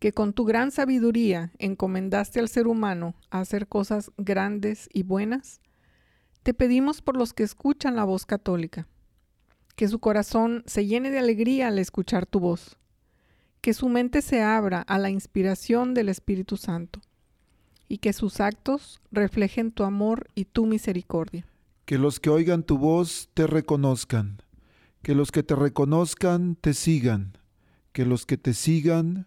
que con tu gran sabiduría encomendaste al ser humano a hacer cosas grandes y buenas, te pedimos por los que escuchan la voz católica, que su corazón se llene de alegría al escuchar tu voz, que su mente se abra a la inspiración del Espíritu Santo, y que sus actos reflejen tu amor y tu misericordia. Que los que oigan tu voz te reconozcan, que los que te reconozcan te sigan, que los que te sigan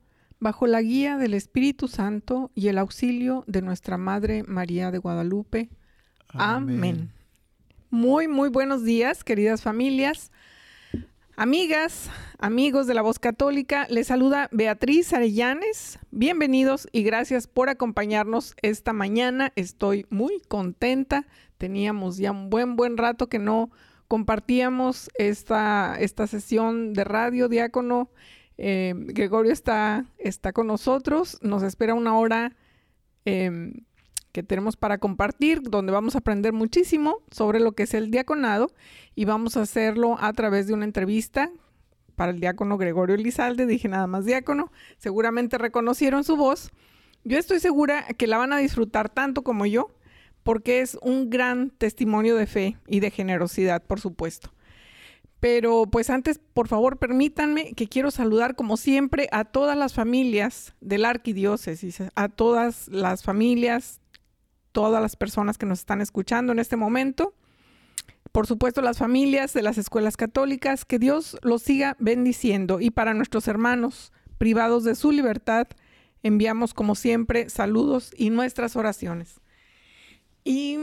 bajo la guía del Espíritu Santo y el auxilio de nuestra Madre María de Guadalupe. Amén. Amén. Muy, muy buenos días, queridas familias. Amigas, amigos de la voz católica, les saluda Beatriz Arellanes. Bienvenidos y gracias por acompañarnos esta mañana. Estoy muy contenta. Teníamos ya un buen, buen rato que no compartíamos esta, esta sesión de radio, diácono. Eh, Gregorio está, está con nosotros, nos espera una hora em, que tenemos para compartir, donde vamos a aprender muchísimo sobre lo que es el diaconado y vamos a hacerlo a través de una entrevista para el diácono Gregorio Elizalde, dije nada más diácono, seguramente reconocieron su voz. Yo estoy segura que la van a disfrutar tanto como yo, porque es un gran testimonio de fe y de generosidad, por supuesto. Pero pues antes, por favor, permítanme que quiero saludar como siempre a todas las familias de la arquidiócesis, a todas las familias, todas las personas que nos están escuchando en este momento. Por supuesto, las familias de las escuelas católicas, que Dios los siga bendiciendo. Y para nuestros hermanos privados de su libertad, enviamos como siempre saludos y nuestras oraciones. Y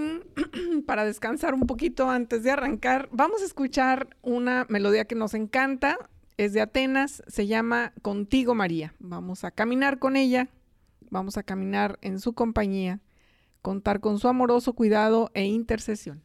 para descansar un poquito antes de arrancar, vamos a escuchar una melodía que nos encanta. Es de Atenas, se llama Contigo María. Vamos a caminar con ella, vamos a caminar en su compañía, contar con su amoroso cuidado e intercesión.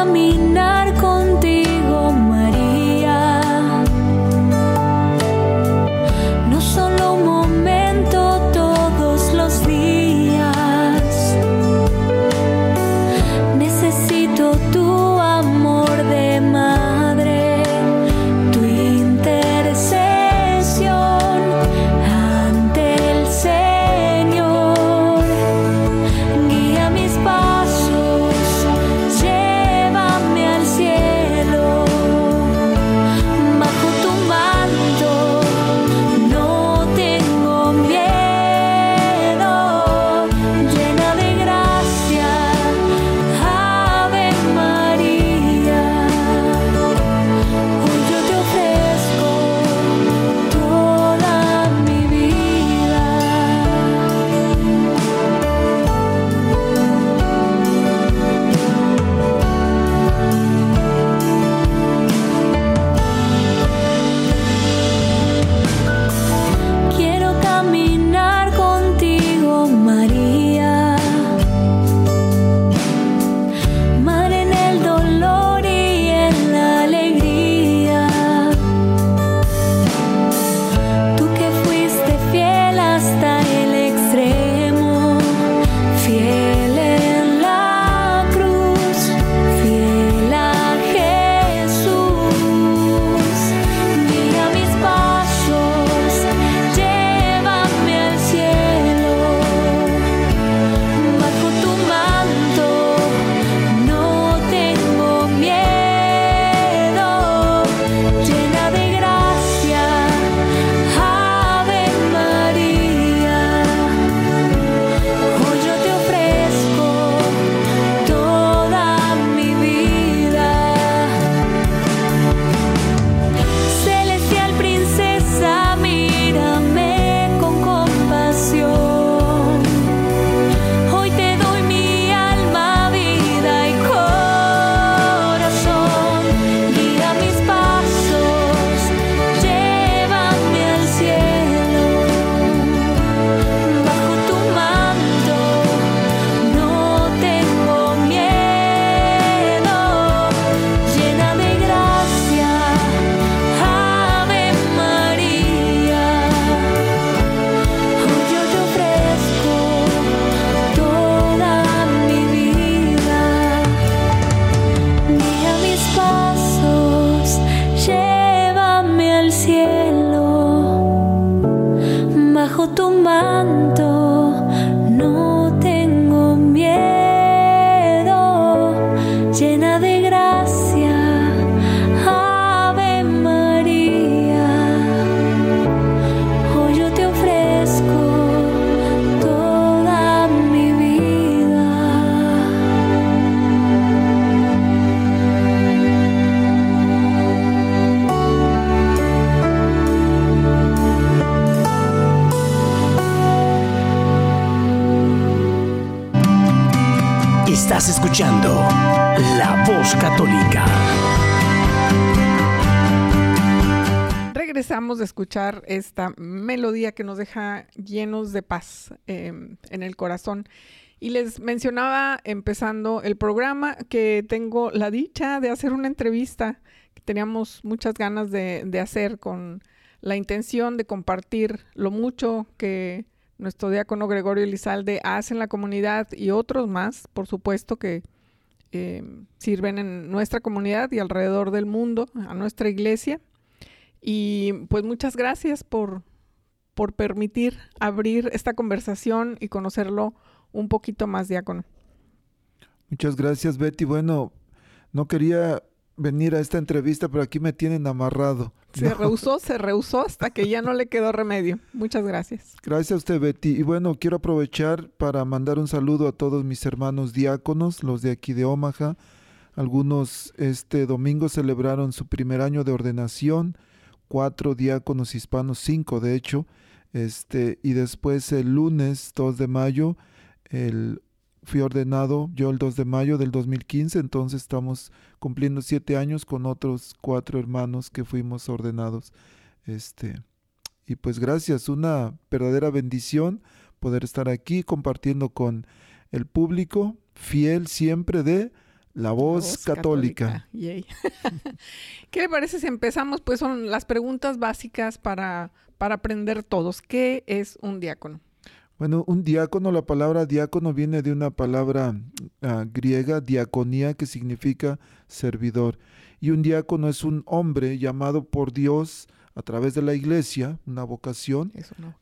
camino. Esta melodía que nos deja llenos de paz em, en el corazón. Y les mencionaba empezando el programa que tengo la dicha de hacer una entrevista que teníamos muchas ganas de, hacer con la intención de compartir lo mucho que nuestro diácono Gregorio Elizalde hace en la comunidad y otros más, por supuesto, que eh, sirven en nuestra comunidad y alrededor del mundo, a nuestra iglesia. Y pues muchas gracias por, por permitir abrir esta conversación y conocerlo un poquito más, diácono. Muchas gracias, Betty. Bueno, no quería venir a esta entrevista, pero aquí me tienen amarrado. Se rehusó, se rehusó hasta que ya no le quedó remedio. Muchas gracias. Gracias a usted, Betty. Y bueno, quiero aprovechar para mandar un saludo a todos mis hermanos diáconos, los de aquí de Omaha. Algunos este domingo celebraron su primer año de ordenación, cuatro diáconos hispanos, cinco de hecho. Este, y después el lunes 2 de mayo, el fui ordenado yo el 2 de mayo del 2015, entonces estamos cumpliendo siete años con otros cuatro hermanos que fuimos ordenados. Este, y pues gracias, una verdadera bendición poder estar aquí compartiendo con el público fiel siempre de la voz, católica. ¿Qué le parece si empezamos? Pues son las preguntas básicas para, para aprender todos. ¿Qué es un diácono? Bueno, un diácono, la palabra diácono viene de una palabra ah, griega, diaconía, que significa servidor. Y un diácono es un hombre llamado por Dios a través de la iglesia, una vocación,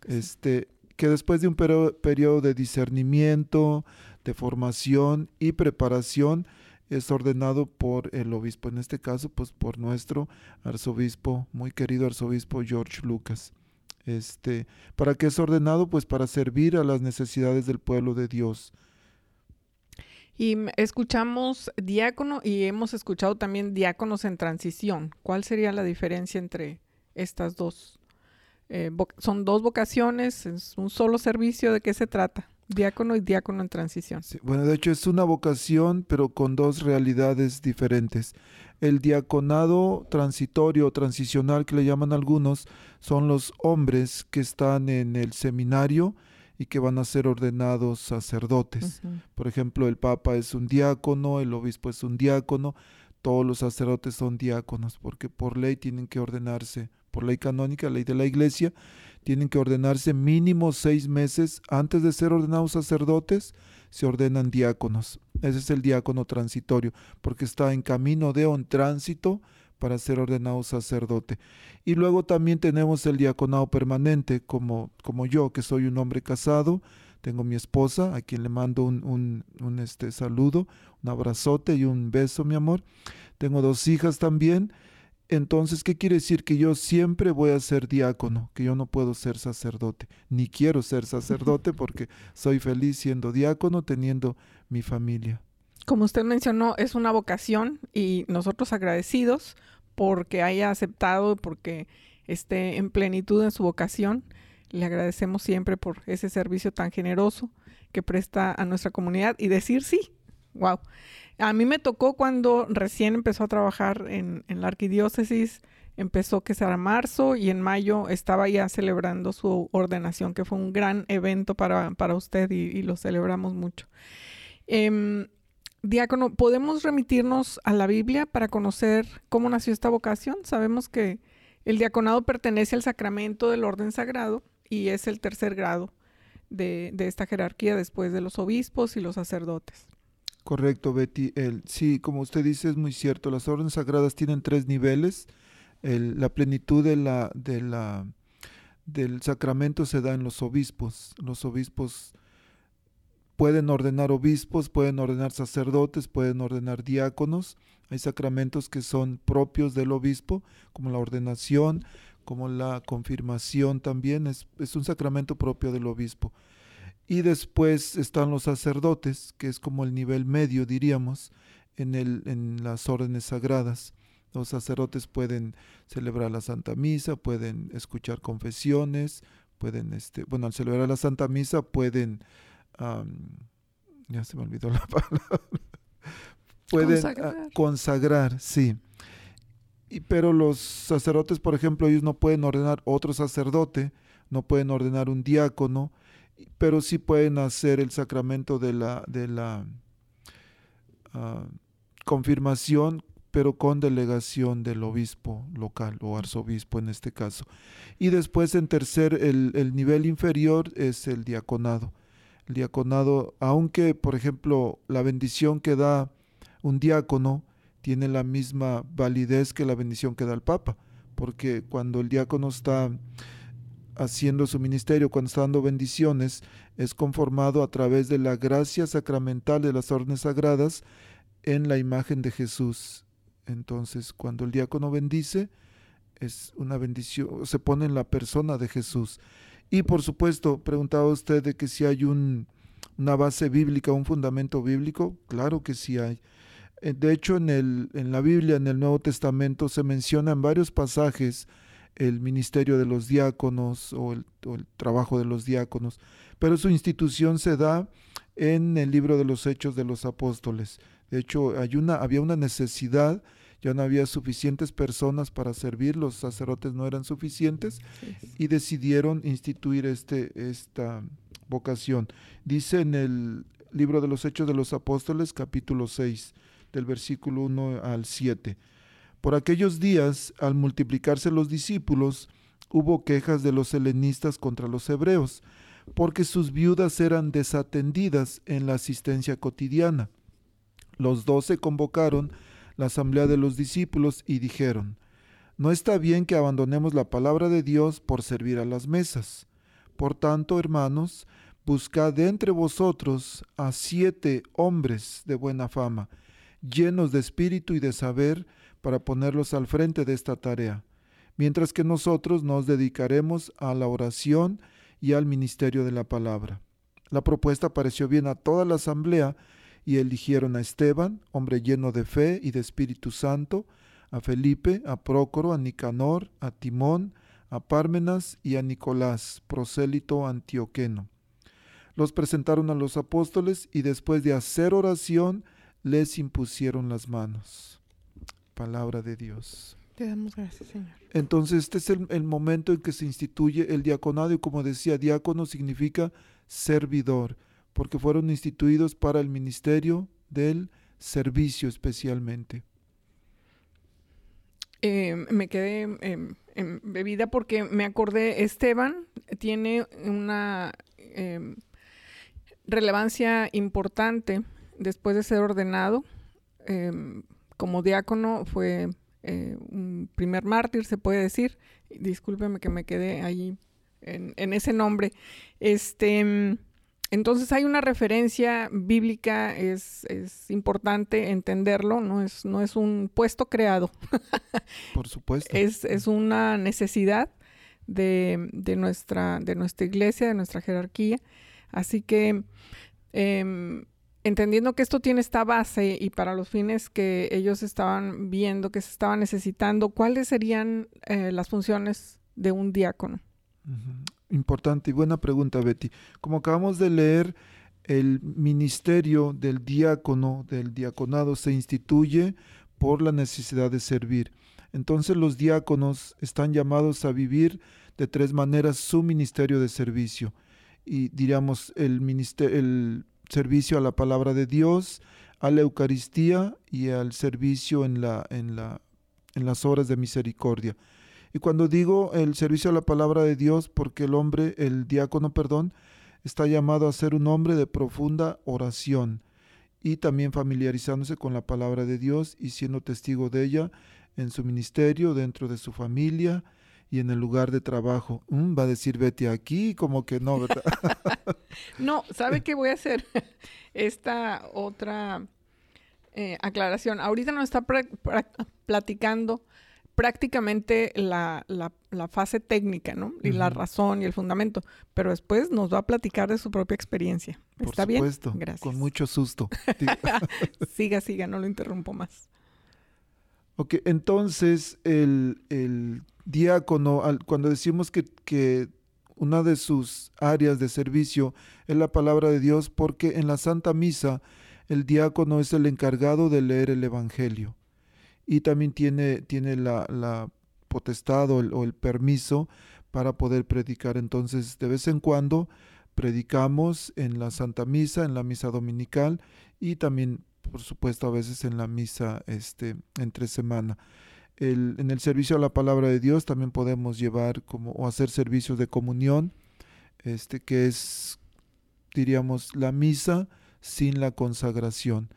este, que después de un periodo de discernimiento, de formación y preparación, es ordenado por el obispo, en este caso, pues por nuestro arzobispo, muy querido arzobispo George Lucas. Este, ¿Para qué es ordenado? Pues para servir a las necesidades del pueblo de Dios. Y escuchamos diácono y hemos escuchado también diáconos en transición. ¿Cuál sería la diferencia entre estas dos? Eh, son dos vocaciones, es un solo servicio, ¿de qué se trata? Diácono y diácono en transición. bueno, de hecho es una vocación, pero con dos realidades diferentes. El diaconado transitorio o transicional que le llaman algunos son los hombres que están en el seminario y que van a ser ordenados sacerdotes. Por ejemplo, el papa es un diácono, el obispo es un diácono, todos los sacerdotes son diáconos porque por ley tienen que ordenarse, por ley canónica, ley de la iglesia, tienen que ordenarse mínimo seis meses antes de ser ordenados sacerdotes, se ordenan diáconos. Ese es el diácono transitorio, porque está en camino de un tránsito para ser ordenado sacerdote. Y luego también tenemos el diaconado permanente, como, como yo, que soy un hombre casado, tengo mi esposa, a quien le mando un, un, un este, saludo, un abrazote y un beso, mi amor. Tengo dos hijas también, entonces, ¿qué quiere decir? Que yo siempre voy a ser diácono, que yo no puedo ser sacerdote, ni quiero ser sacerdote porque soy feliz siendo diácono, teniendo mi familia. Como usted mencionó, es una vocación y nosotros agradecidos porque haya aceptado, porque esté en plenitud en su vocación. Le agradecemos siempre por ese servicio tan generoso que presta a nuestra comunidad y decir sí. Wow. A mí me tocó cuando recién empezó a trabajar en, la arquidiócesis, empezó que será marzo y en mayo estaba ya celebrando su ordenación, que fue un gran evento para, usted y, lo celebramos mucho. Em, diácono, ¿podemos remitirnos a la Biblia para conocer cómo nació esta vocación? Sabemos que el diaconado pertenece al sacramento del orden sagrado y es el tercer grado de esta jerarquía después de los obispos y los sacerdotes. Correcto, Betty. El, sí, como usted dice, es muy cierto. Las órdenes sagradas tienen tres niveles. la plenitud del sacramento se da en los obispos. Los obispos pueden ordenar obispos, pueden ordenar sacerdotes, pueden ordenar diáconos. Hay sacramentos que son propios del obispo, como la ordenación, como la confirmación también. Es un sacramento propio del obispo. Y después están los sacerdotes, que es como el nivel medio, diríamos, en, el, en las órdenes sagradas. Los sacerdotes pueden celebrar la Santa Misa, pueden escuchar confesiones, pueden, este, bueno, al celebrar la Santa Misa pueden, ya se me olvidó la palabra, pueden consagrar, consagrar sí. Y, pero los sacerdotes, por ejemplo, ellos no pueden ordenar otro sacerdote, no pueden ordenar un diácono, pero sí pueden hacer el sacramento de la, de la ah, confirmación, pero con delegación del obispo local o arzobispo en este caso. Y después en tercer, el, el nivel inferior es el diaconado. El diaconado, aunque por ejemplo la bendición que da un diácono tiene la misma validez que la bendición que da el Papa, porque cuando el diácono está haciendo su ministerio, cuando está dando bendiciones, es conformado a través de la gracia sacramental de las órdenes sagradas en la imagen de Jesús. Entonces, cuando el diácono bendice, es una bendición, se pone en la persona de Jesús. Y por supuesto, preguntaba usted de que si hay un, una base bíblica, un fundamento bíblico, claro que sí hay. Eh, de hecho, en, el, en la Biblia, en el Nuevo Testamento, se menciona en varios pasajes el ministerio de los diáconos o el, trabajo de los diáconos, pero su institución se da en el libro de los Hechos de los Apóstoles. De hecho, hay una, había una necesidad, ya no había suficientes personas para servir, los sacerdotes no eran suficientes y decidieron instituir este, esta vocación. Dice en el libro de los Hechos de los Apóstoles, capítulo 6, del versículo 1 al 7. Por aquellos días, al multiplicarse los discípulos, hubo quejas de los helenistas contra los hebreos, porque sus viudas eran desatendidas en la asistencia cotidiana. Los doce convocaron la asamblea de los discípulos y dijeron, No está bien que abandonemos la palabra de Dios por servir a las mesas. Por tanto, hermanos, buscad de entre vosotros a siete hombres de buena fama, llenos de espíritu y de saber, para ponerlos al frente de esta tarea, mientras que nosotros nos dedicaremos a la oración y al ministerio de la palabra. La propuesta pareció bien a toda la asamblea y eligieron a Esteban, hombre lleno de fe y de Espíritu Santo, a Felipe, a Prócoro, a Nicanor, a Timón, a Pármenas y a Nicolás, prosélito antioqueno. Los presentaron a los apóstoles y después de hacer oración les impusieron las manos. Palabra de Dios. Te damos gracias, Señor. Entonces, este es el, momento en que se instituye el diaconado y como decía, diácono significa servidor, porque fueron instituidos para el ministerio del servicio especialmente. Eh, me quedé en bebida porque me acordé, Esteban tiene una em, relevancia importante después de ser ordenado em, como diácono, fue eh, un primer mártir, se puede decir. Discúlpeme que me quedé ahí en, ese nombre. Este, em, entonces hay una referencia bíblica, es, importante entenderlo, no es, no es un puesto creado. Por supuesto. es, es una necesidad de, de, nuestra, de nuestra iglesia, de nuestra jerarquía. Así que eh, entendiendo que esto tiene esta base y para los fines que ellos estaban viendo, que se estaban necesitando, ¿cuáles serían eh, las funciones de un diácono? Importante y buena pregunta, Betty. Como acabamos de leer, el ministerio del diácono, del diaconado, se instituye por la necesidad de servir. Entonces los diáconos están llamados a vivir de tres maneras su ministerio de servicio. Y diríamos, el, ministerio, el servicio a la palabra de Dios, a la Eucaristía y al servicio en, la, en, la, en las horas de misericordia. Y cuando digo el servicio a la palabra de Dios, porque el hombre, el diácono, perdón, está llamado a ser un hombre de profunda oración y también familiarizándose con la palabra de Dios y siendo testigo de ella en su ministerio, dentro de su familia y en el lugar de trabajo. Mm, va a decir Betty aquí, como que no, ¿verdad? no, ¿sabe qué voy a hacer? Esta otra eh, aclaración. Ahorita nos está platicando prácticamente la, fase técnica, ¿no? Y la razón y el fundamento, pero después nos va a platicar de su propia experiencia. ¿Está Por supuesto, Gracias. Con mucho susto. siga, siga, no lo interrumpo más. Ok, entonces el, el diácono, cuando decimos que, que una de sus áreas de servicio es la palabra de Dios, porque en la Santa Misa, el diácono es el encargado de leer el Evangelio y también tiene, tiene la, potestad o el, permiso para poder predicar. Entonces, de vez en cuando predicamos en la Santa Misa, en la misa dominical y también, por supuesto, a veces en la misa este, entre semana. En el servicio a la palabra de Dios también podemos llevar como o hacer servicios de comunión, este, que es, diríamos, la misa sin la consagración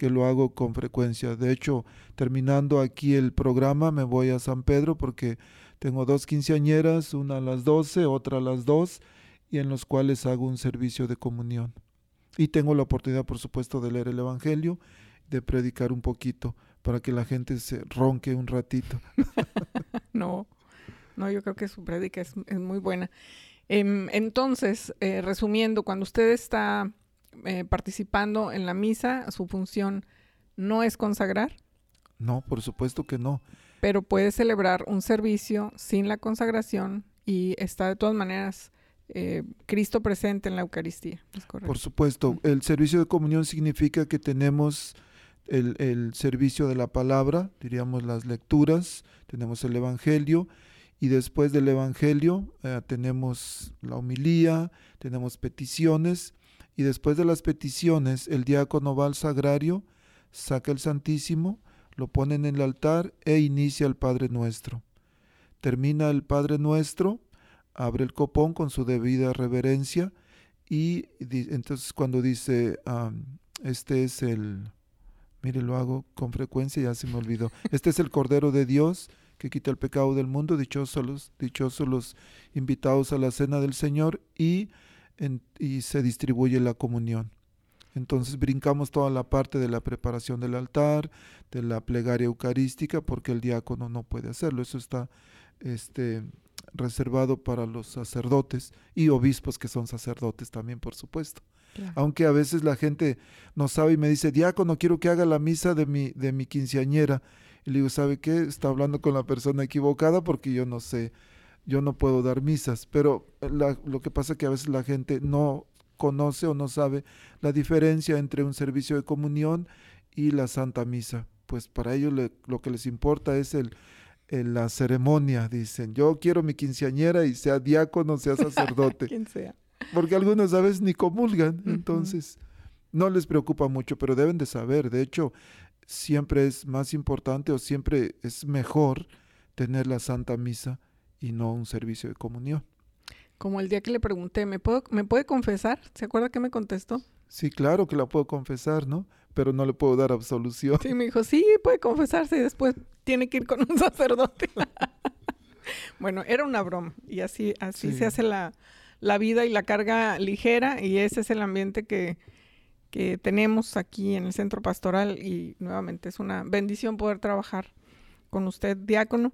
que lo hago con frecuencia. De hecho, terminando aquí el programa, me voy a San Pedro porque tengo dos quinceañeras, una a las 12, otra a las 2, y en los cuales hago un servicio de comunión. Y tengo la oportunidad, por supuesto, de leer el Evangelio, de predicar un poquito, para que la gente se ronque un ratito. no, no, yo creo que su prédica es, muy buena. Em, entonces, eh, resumiendo, cuando usted está eh, participando en la misa, su función no es consagrar. No, por supuesto que no. Pero puede celebrar un servicio sin la consagración y está de todas maneras eh, Cristo presente en la Eucaristía. por supuesto, el servicio de comunión significa que tenemos el, servicio de la palabra, diríamos las lecturas, tenemos el Evangelio y después del Evangelio eh, tenemos la homilía, tenemos peticiones y después de las peticiones el diácono va al sagrario, saca el Santísimo, lo pone en el altar e inicia el Padre Nuestro. Termina el Padre Nuestro, abre el copón con su debida reverencia y entonces cuando dice, este es el, mire, lo hago con frecuencia, ya se me olvidó, este es el Cordero de Dios que quita el pecado del mundo, dichosos los, dichosos los invitados a la cena del Señor y y se distribuye la comunión. Entonces brincamos toda la parte de la preparación del altar, de la plegaria eucarística, porque el diácono no puede hacerlo. Eso está este, reservado para los sacerdotes y obispos que son sacerdotes también, por supuesto. Aunque a veces la gente no sabe y me dice, diácono, quiero que haga la misa de mi, de mi quinceañera. Y le digo, ¿sabe qué? Está hablando con la persona equivocada porque yo no sé yo no puedo dar misas, pero lo que pasa es que a veces la gente no conoce o no sabe la diferencia entre un servicio de comunión y la Santa Misa. Pues para ellos lo que les importa es el, la ceremonia, dicen. Yo quiero mi quinceañera y sea diácono, sea sacerdote. Quien sea. Porque algunos a veces ni comulgan, entonces no les preocupa mucho, pero deben de saber. De hecho, siempre es más importante o siempre es mejor tener la Santa Misa y no un servicio de comunión. Como el día que le pregunté, ¿me, puedo, ¿me puede confesar? ¿Se acuerda que me contestó? Sí, claro que la puedo confesar, ¿no? Pero no le puedo dar absolución. Sí, me dijo, sí, puede confesarse y después tiene que ir con un sacerdote. bueno, era una broma y así, así se hace la, la, vida y la carga ligera y ese es el ambiente que, que tenemos aquí en el centro pastoral y nuevamente es una bendición poder trabajar con usted, diácono.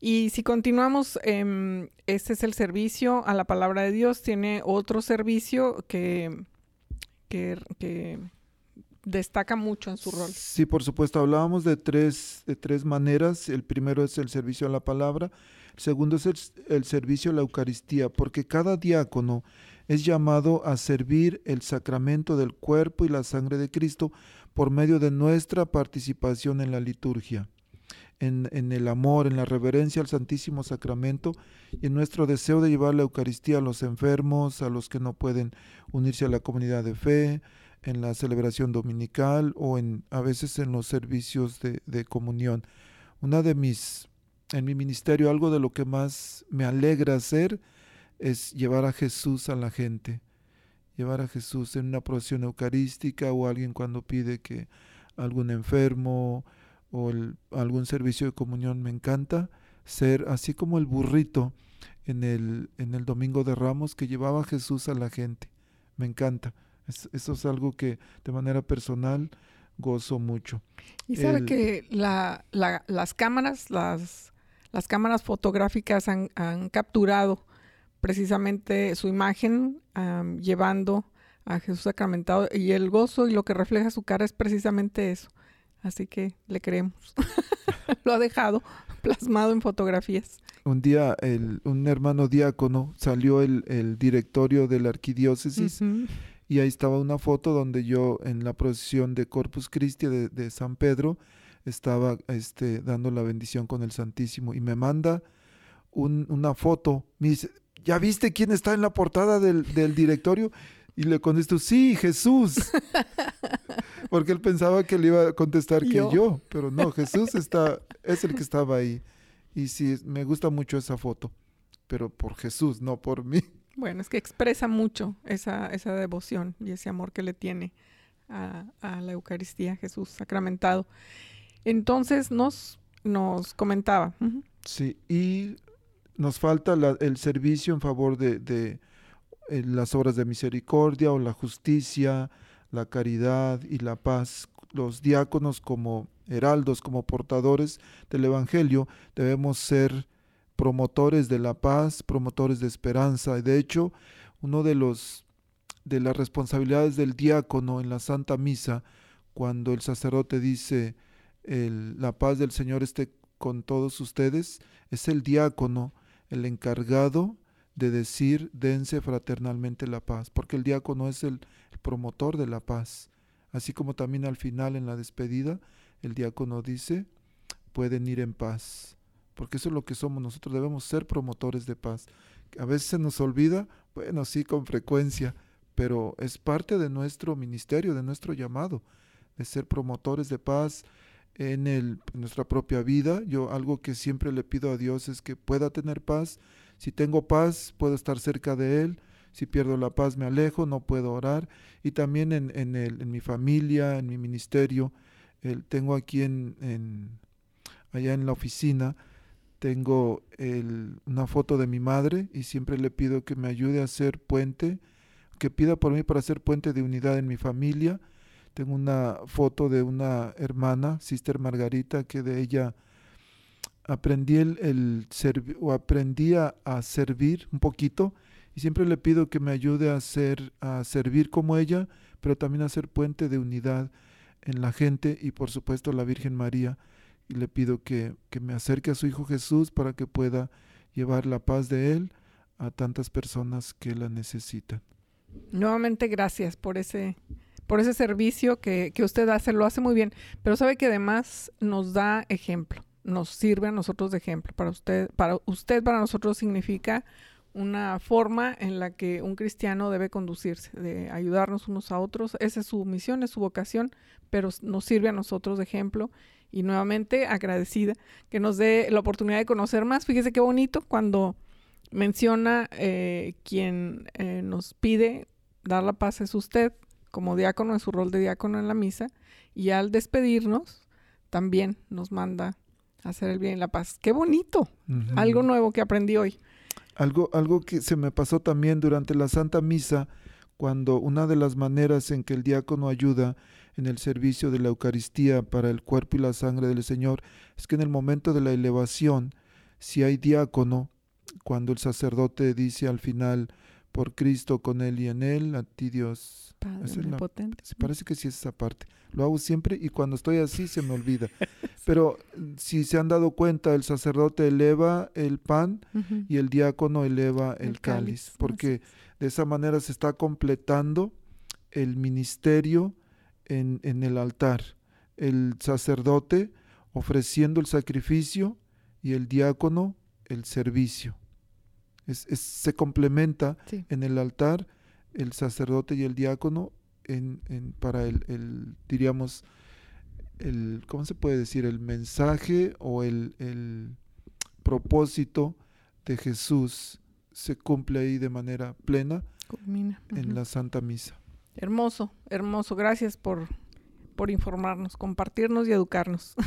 Y si continuamos, eh, este es el servicio a la palabra de Dios. Tiene otro servicio que, que, destaca mucho en su rol. Sí, por supuesto. Hablábamos de tres, de tres maneras. El primero es el servicio a la palabra. El segundo es el, el servicio a la Eucaristía, porque cada diácono es llamado a servir el sacramento del cuerpo y la sangre de Cristo por medio de nuestra participación en la liturgia en, el amor, en la reverencia al Santísimo Sacramento y en nuestro deseo de llevar la Eucaristía a los enfermos, a los que no pueden unirse a la comunidad de fe, en la celebración dominical o en, a veces en los servicios de, comunión. Una de mis, en mi ministerio, algo de lo que más me alegra hacer es llevar a Jesús a la gente, llevar a Jesús en una procesión eucarística o alguien cuando pide que algún enfermo, o algún servicio de comunión, me encanta ser así como el burrito en el, en el Domingo de Ramos que llevaba a Jesús a la gente. Me encanta. Eso es algo que de manera personal gozo mucho. Y sabe que la, las cámaras, las, las cámaras fotográficas han, capturado precisamente su imagen llevando a Jesús sacramentado y el gozo y lo que refleja su cara es precisamente eso, Así que le creemos. Lo ha dejado plasmado en fotografías. Un día un hermano diácono salió el, directorio de la arquidiócesis y ahí estaba una foto donde yo en la procesión de Corpus Christi de, San Pedro estaba este, dando la bendición con el Santísimo y me manda una foto, me dice, ¿ya viste quién está en la portada del, del directorio? Y le contesto, sí, Jesús. Porque él pensaba que le iba a contestar que yo, pero no, Jesús está, es el que estaba ahí. Y sí, me gusta mucho esa foto, pero por Jesús, no por mí. Bueno, es que expresa mucho esa, esa devoción y ese amor que le tiene a, la Eucaristía, Jesús sacramentado. Entonces nos, nos comentaba. Sí, y nos falta el servicio en favor de, las obras de misericordia o la justicia, la caridad y la paz. Los diáconos como heraldos, como portadores del Evangelio, debemos ser promotores de la paz, promotores de esperanza. Y de hecho, uno de los de las responsabilidades del diácono en la Santa Misa, cuando el sacerdote dice la paz del Señor esté con todos ustedes, es el diácono el encargado de decir dense fraternalmente la paz, porque el diácono es el, promotor de la paz. Así como también al final en la despedida, el diácono dice, pueden ir en paz, porque eso es lo que somos, nosotros debemos ser promotores de paz. A veces se nos olvida, bueno, sí, con frecuencia, pero es parte de nuestro ministerio, de nuestro llamado, de ser promotores de paz en, el, nuestra propia vida. Yo algo que siempre le pido a Dios es que pueda tener paz si tengo paz, puedo estar cerca de Él. Si pierdo la paz, me alejo, no puedo orar. Y también en, en, el, en mi familia, en mi ministerio. El, tengo aquí en, allá en la oficina, tengo una foto de mi madre y siempre le pido que me ayude a hacer puente, que pida por mí para hacer puente de unidad en mi familia. Tengo una foto de una hermana, Sister Margarita, que de ella aprendí el, el o aprendí a, servir un poquito y siempre le pido que me ayude a, hacer, a servir como ella, pero también a ser puente de unidad en la gente y por supuesto a la Virgen María. Y le pido que, que me acerque a su Hijo Jesús para que pueda llevar la paz de Él a tantas personas que la necesitan. Nuevamente gracias por ese, por ese servicio que, que usted hace, lo hace muy bien, pero sabe que además nos da ejemplo nos sirve a nosotros de ejemplo. Para usted, para usted, para nosotros significa una forma en la que un cristiano debe conducirse, de ayudarnos unos a otros. Esa es su misión, es su vocación, pero nos sirve a nosotros de ejemplo. Y nuevamente agradecida que nos dé la oportunidad de conocer más. Fíjese qué bonito cuando menciona eh, quien eh, nos pide dar la paz es usted, como diácono en su rol de diácono en la misa, y al despedirnos también nos manda Hacer el bien y la paz. Qué bonito. Algo nuevo que aprendí hoy. Algo, algo que se me pasó también durante la Santa Misa, cuando una de las maneras en que el diácono ayuda en el servicio de la Eucaristía para el cuerpo y la sangre del Señor es que en el momento de la elevación, si hay diácono, cuando el sacerdote dice al final, por Cristo, con Él y en Él, a ti Dios. Padre parece que sí es esa parte. Lo hago siempre y cuando estoy así se me olvida. Pero si se han dado cuenta, el sacerdote eleva el pan y el diácono eleva el, cáliz, porque de esa manera se está completando el ministerio en, en el altar. El sacerdote ofreciendo el sacrificio y el diácono el servicio. se complementa en el altar el sacerdote y el diácono en, en, para el, el, diríamos, el, ¿cómo se puede decir? El mensaje o el, el propósito de Jesús se cumple ahí de manera plena en la Santa Misa. Hermoso, hermoso. Gracias por, por informarnos, compartirnos y educarnos.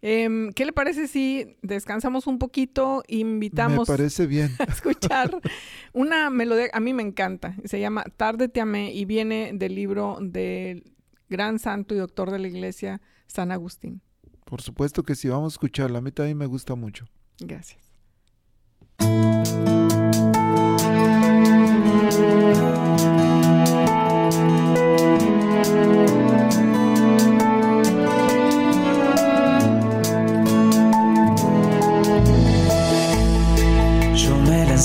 Em, ¿Qué le parece si descansamos un poquito invitamos me parece bien. a escuchar una melodía? A mí me encanta. Se llama Tarde te amé y viene del libro del gran santo y doctor de la iglesia, San Agustín. Por supuesto que sí, vamos a escucharla. A mí también me gusta mucho. Gracias.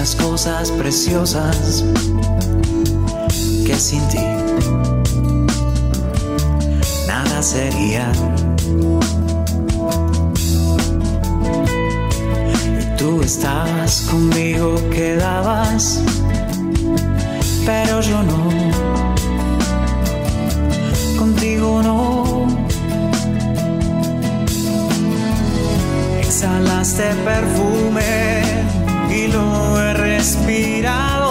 Las cosas preciosas que sin ti nada sería. Y tú estabas conmigo, quedabas, pero yo no, contigo no. Exhalaste perfume y lo respirado.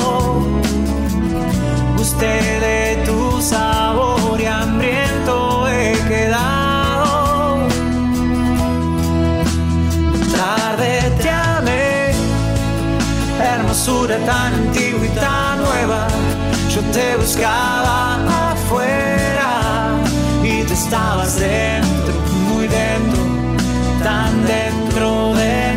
Usted de tu sabor y hambriento he quedado. Tarde te amé, hermosura tan antigua y tan nueva. Yo te buscaba afuera y tú estabas dentro, muy dentro, tan dentro de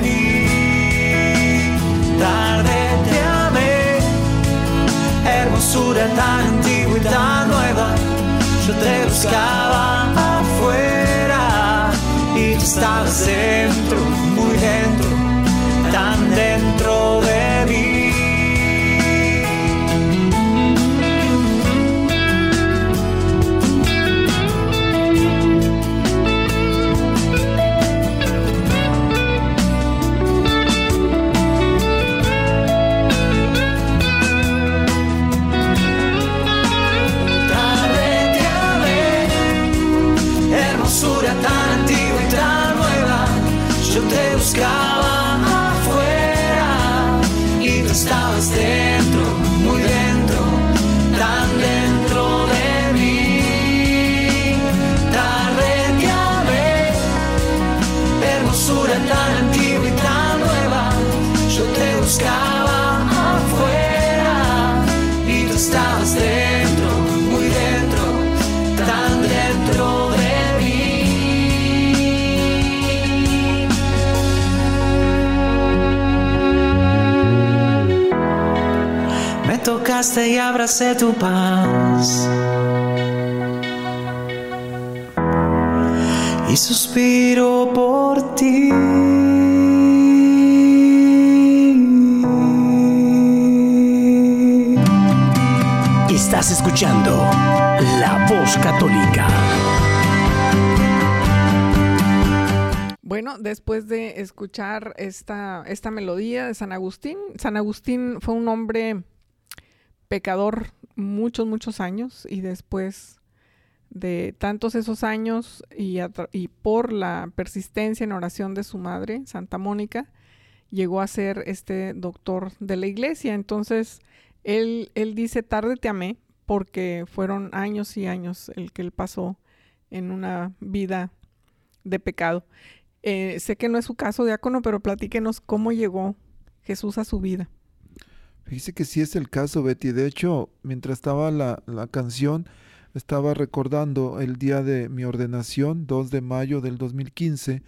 hermosura tan antigua y tan nueva. Yo te buscaba afuera y tú estabas dentro, muy dentro, tu paz. Y suspiro por ti. Estás escuchando La Voz Católica. Bueno, después de escuchar esta, esta melodía de San Agustín, San Agustín fue un hombre pecador muchos, muchos años y después de tantos esos años y, por la persistencia en oración de su madre, Santa Mónica, llegó a ser este doctor de la iglesia. Entonces, él, él dice, tarde te amé, porque fueron años y años el que él pasó en una vida de pecado. Eh, sé que no es su caso, diácono, pero platíquenos cómo llegó Jesús a su vida. Dice que sí es el caso, Betty. De hecho, mientras estaba la, la canción, estaba recordando el día de mi ordenación, 2 de mayo del 2015,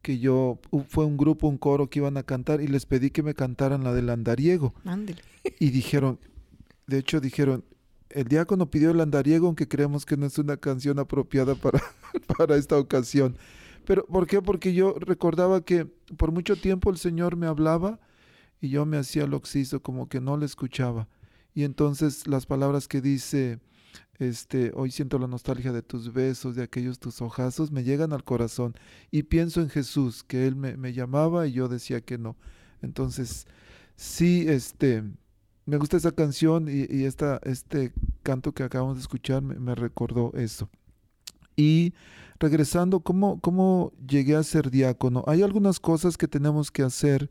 que yo, fue un grupo, un coro que iban a cantar y les pedí que me cantaran la del andariego. Ándele. Y dijeron, de hecho dijeron, el diácono pidió el andariego, aunque creemos que no es una canción apropiada para, para esta ocasión. Pero, ¿por qué? Porque yo recordaba que por mucho tiempo el Señor me hablaba y yo me hacía el oxiso, como que no le escuchaba. Y entonces las palabras que dice, este, hoy siento la nostalgia de tus besos, de aquellos tus ojazos, me llegan al corazón. Y pienso en Jesús, que Él me, llamaba y yo decía que no. Entonces, sí, este, me gusta esa canción y, esta, este canto que acabamos de escuchar me, recordó eso. Y regresando, ¿cómo, ¿cómo llegué a ser diácono? Hay algunas cosas que tenemos que hacer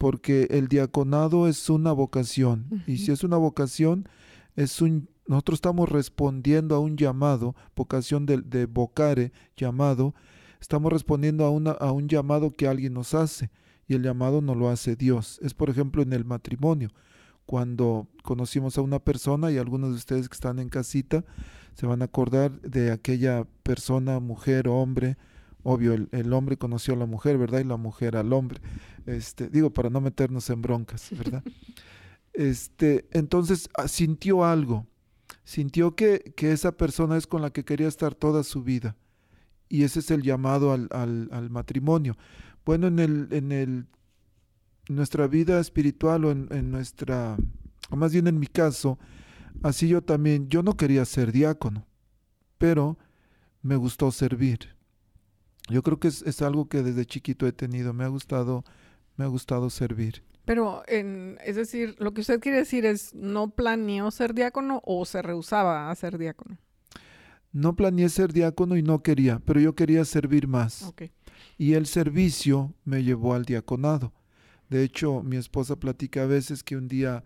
porque el diaconado es una vocación. Y si es una vocación, es un, nosotros estamos respondiendo a un llamado, vocación de, de vocare, llamado, estamos respondiendo a, una, a un llamado que alguien nos hace y el llamado no lo hace Dios. Es por ejemplo en el matrimonio, cuando conocimos a una persona y algunos de ustedes que están en casita se van a acordar de aquella persona, mujer, hombre, obvio, el, hombre conoció a la mujer, ¿verdad? Y la mujer al hombre. Este, digo, para no meternos en broncas, ¿verdad? Este, entonces ah, sintió algo, sintió que, que, esa persona es con la que quería estar toda su vida. Y ese es el llamado al, al, al matrimonio. Bueno, en el, en el nuestra vida espiritual o en, en nuestra, o más bien en mi caso, así yo también, yo no quería ser diácono, pero me gustó servir yo creo que es, algo que desde chiquito he tenido. Me ha gustado, me ha gustado servir. Pero, en, es decir, lo que usted quiere decir es, ¿no planeó ser diácono o se rehusaba a ser diácono? No planeé ser diácono y no quería, pero yo quería servir más. Y el servicio me llevó al diaconado. De hecho, mi esposa platica a veces que un día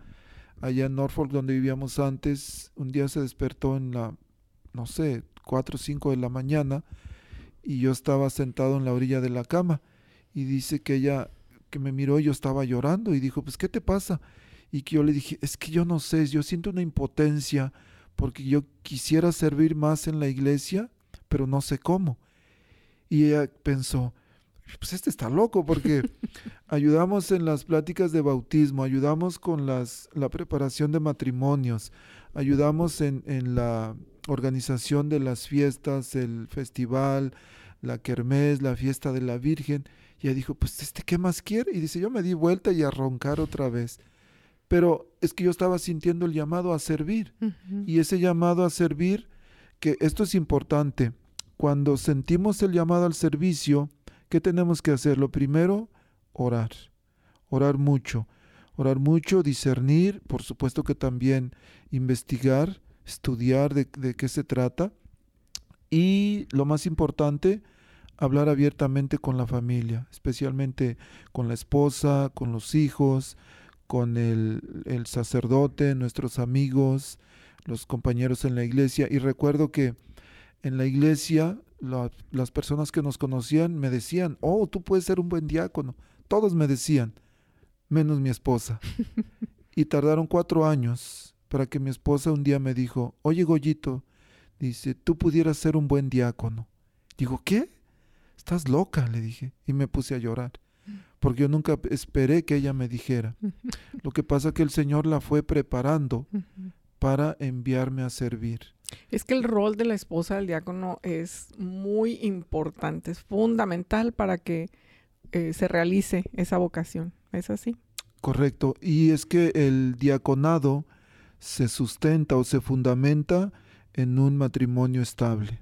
allá en Norfolk, donde vivíamos antes, un día se despertó en la, no sé, cuatro o cinco de la mañana y yo estaba sentado en la orilla de la cama y dice que ella que me miró y yo estaba llorando y dijo, pues ¿qué te pasa? Y que yo le dije, es que yo no sé, yo siento una impotencia porque yo quisiera servir más en la iglesia, pero no sé cómo. Y ella pensó, pues este está loco porque ayudamos en las pláticas de bautismo, ayudamos con las, la preparación de matrimonios, ayudamos en, en la organización de las fiestas, el festival, la kermés, la fiesta de la Virgen. Y ella dijo, pues este, ¿qué más quiere? Y dice, yo me di vuelta y a roncar otra vez. Pero es que yo estaba sintiendo el llamado a servir. Y ese llamado a servir, que esto es importante, cuando sentimos el llamado al servicio, ¿qué tenemos que hacer? Lo primero, orar. Orar mucho. Orar mucho, discernir, por supuesto que también investigar estudiar de, qué se trata y lo más importante, hablar abiertamente con la familia, especialmente con la esposa, con los hijos, con el, sacerdote, nuestros amigos, los compañeros en la iglesia. Y recuerdo que en la iglesia las personas que nos conocían me decían, oh, tú puedes ser un buen diácono. Todos me decían, menos mi esposa. y tardaron cuatro años para que mi esposa un día me dijo, oye Goyito, dice, tú pudieras ser un buen diácono. Digo, ¿qué? Estás loca, le dije, y me puse a llorar, porque yo nunca esperé que ella me dijera. Lo que pasa es que el Señor la fue preparando para enviarme a servir. Es que el rol de la esposa del diácono es muy importante, es fundamental para que eh, se realice esa vocación. ¿Es así? Correcto. Y es que el diaconado se sustenta o se fundamenta en un matrimonio estable,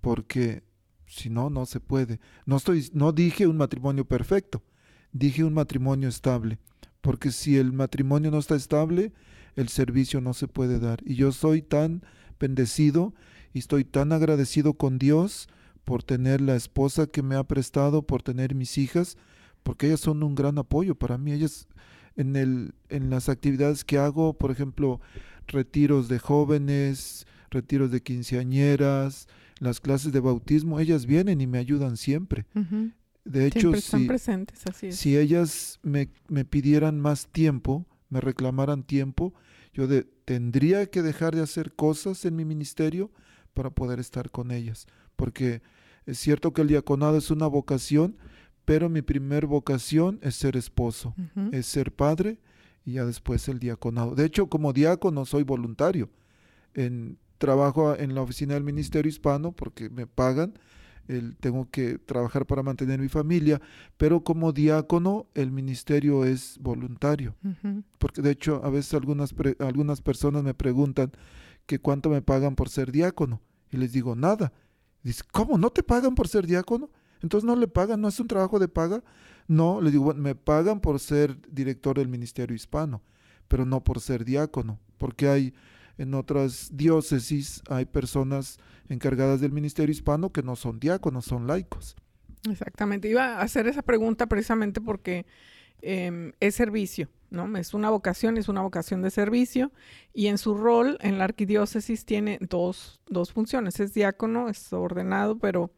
porque si no, no se puede. No, estoy, no dije un matrimonio perfecto, dije un matrimonio estable, porque si el matrimonio no está estable, el servicio no se puede dar. Y yo soy tan bendecido y estoy tan agradecido con Dios por tener la esposa que me ha prestado, por tener mis hijas, porque ellas son un gran apoyo para mí. Ellas en, el, en las actividades que hago, por ejemplo, retiros de jóvenes, retiros de quinceañeras, las clases de bautismo, ellas vienen y me ayudan siempre. De hecho, si, presentes, si ellas me, me, pidieran más tiempo, me reclamaran tiempo, yo de, tendría que dejar de hacer cosas en mi ministerio para poder estar con ellas. Porque es cierto que el diaconado es una vocación, pero mi primer vocación es ser esposo, es ser padre y ya después el diaconado. De hecho, como diácono soy voluntario. En, trabajo en la oficina del Ministerio Hispano porque me pagan, el, tengo que trabajar para mantener mi familia, pero como diácono el ministerio es voluntario. Porque de hecho a veces algunas, algunas personas me preguntan que cuánto me pagan por ser diácono y les digo nada. Dice, ¿cómo? ¿No te pagan por ser diácono? Entonces no le pagan, no es un trabajo de paga. No, le digo, me pagan por ser director del Ministerio Hispano, pero no por ser diácono, porque hay en otras diócesis, hay personas encargadas del Ministerio Hispano que no son diáconos, son laicos. Exactamente, iba a hacer esa pregunta precisamente porque em, es servicio, ¿no? Es una vocación, es una vocación de servicio y en su rol en la arquidiócesis tiene dos, dos funciones, es diácono, es ordenado, pero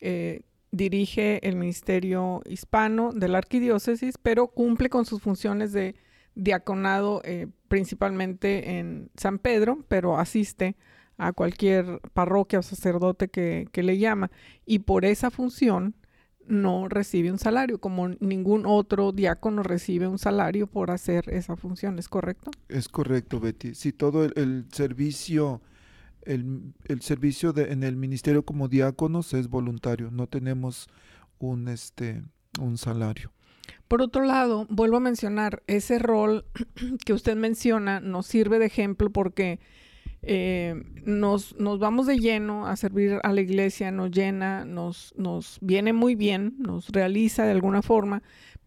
eh, dirige el ministerio hispano de la arquidiócesis, pero cumple con sus funciones de diaconado eh, principalmente en San Pedro, pero asiste a cualquier parroquia o sacerdote que, que, le llama y por esa función no recibe un salario, como ningún otro diácono recibe un salario por hacer esa función, ¿es correcto? Es correcto, Betty. Si todo el servicio el, el servicio de, en el ministerio como diáconos es voluntario, no tenemos un, este, un salario. Por otro lado, vuelvo a mencionar, ese rol que usted menciona nos sirve de ejemplo porque eh, nos, nos, vamos de lleno a servir a la iglesia, nos llena, nos, nos viene muy bien, nos realiza de alguna forma,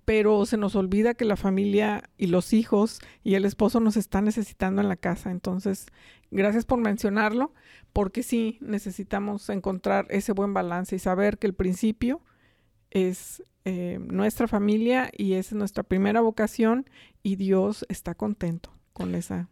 pero se nos olvida que la familia y los hijos y el esposo nos están necesitando en la casa. Entonces, gracias por mencionarlo, porque sí necesitamos encontrar ese buen balance y saber que el principio es eh, nuestra familia y es nuestra primera vocación y Dios está contento con esa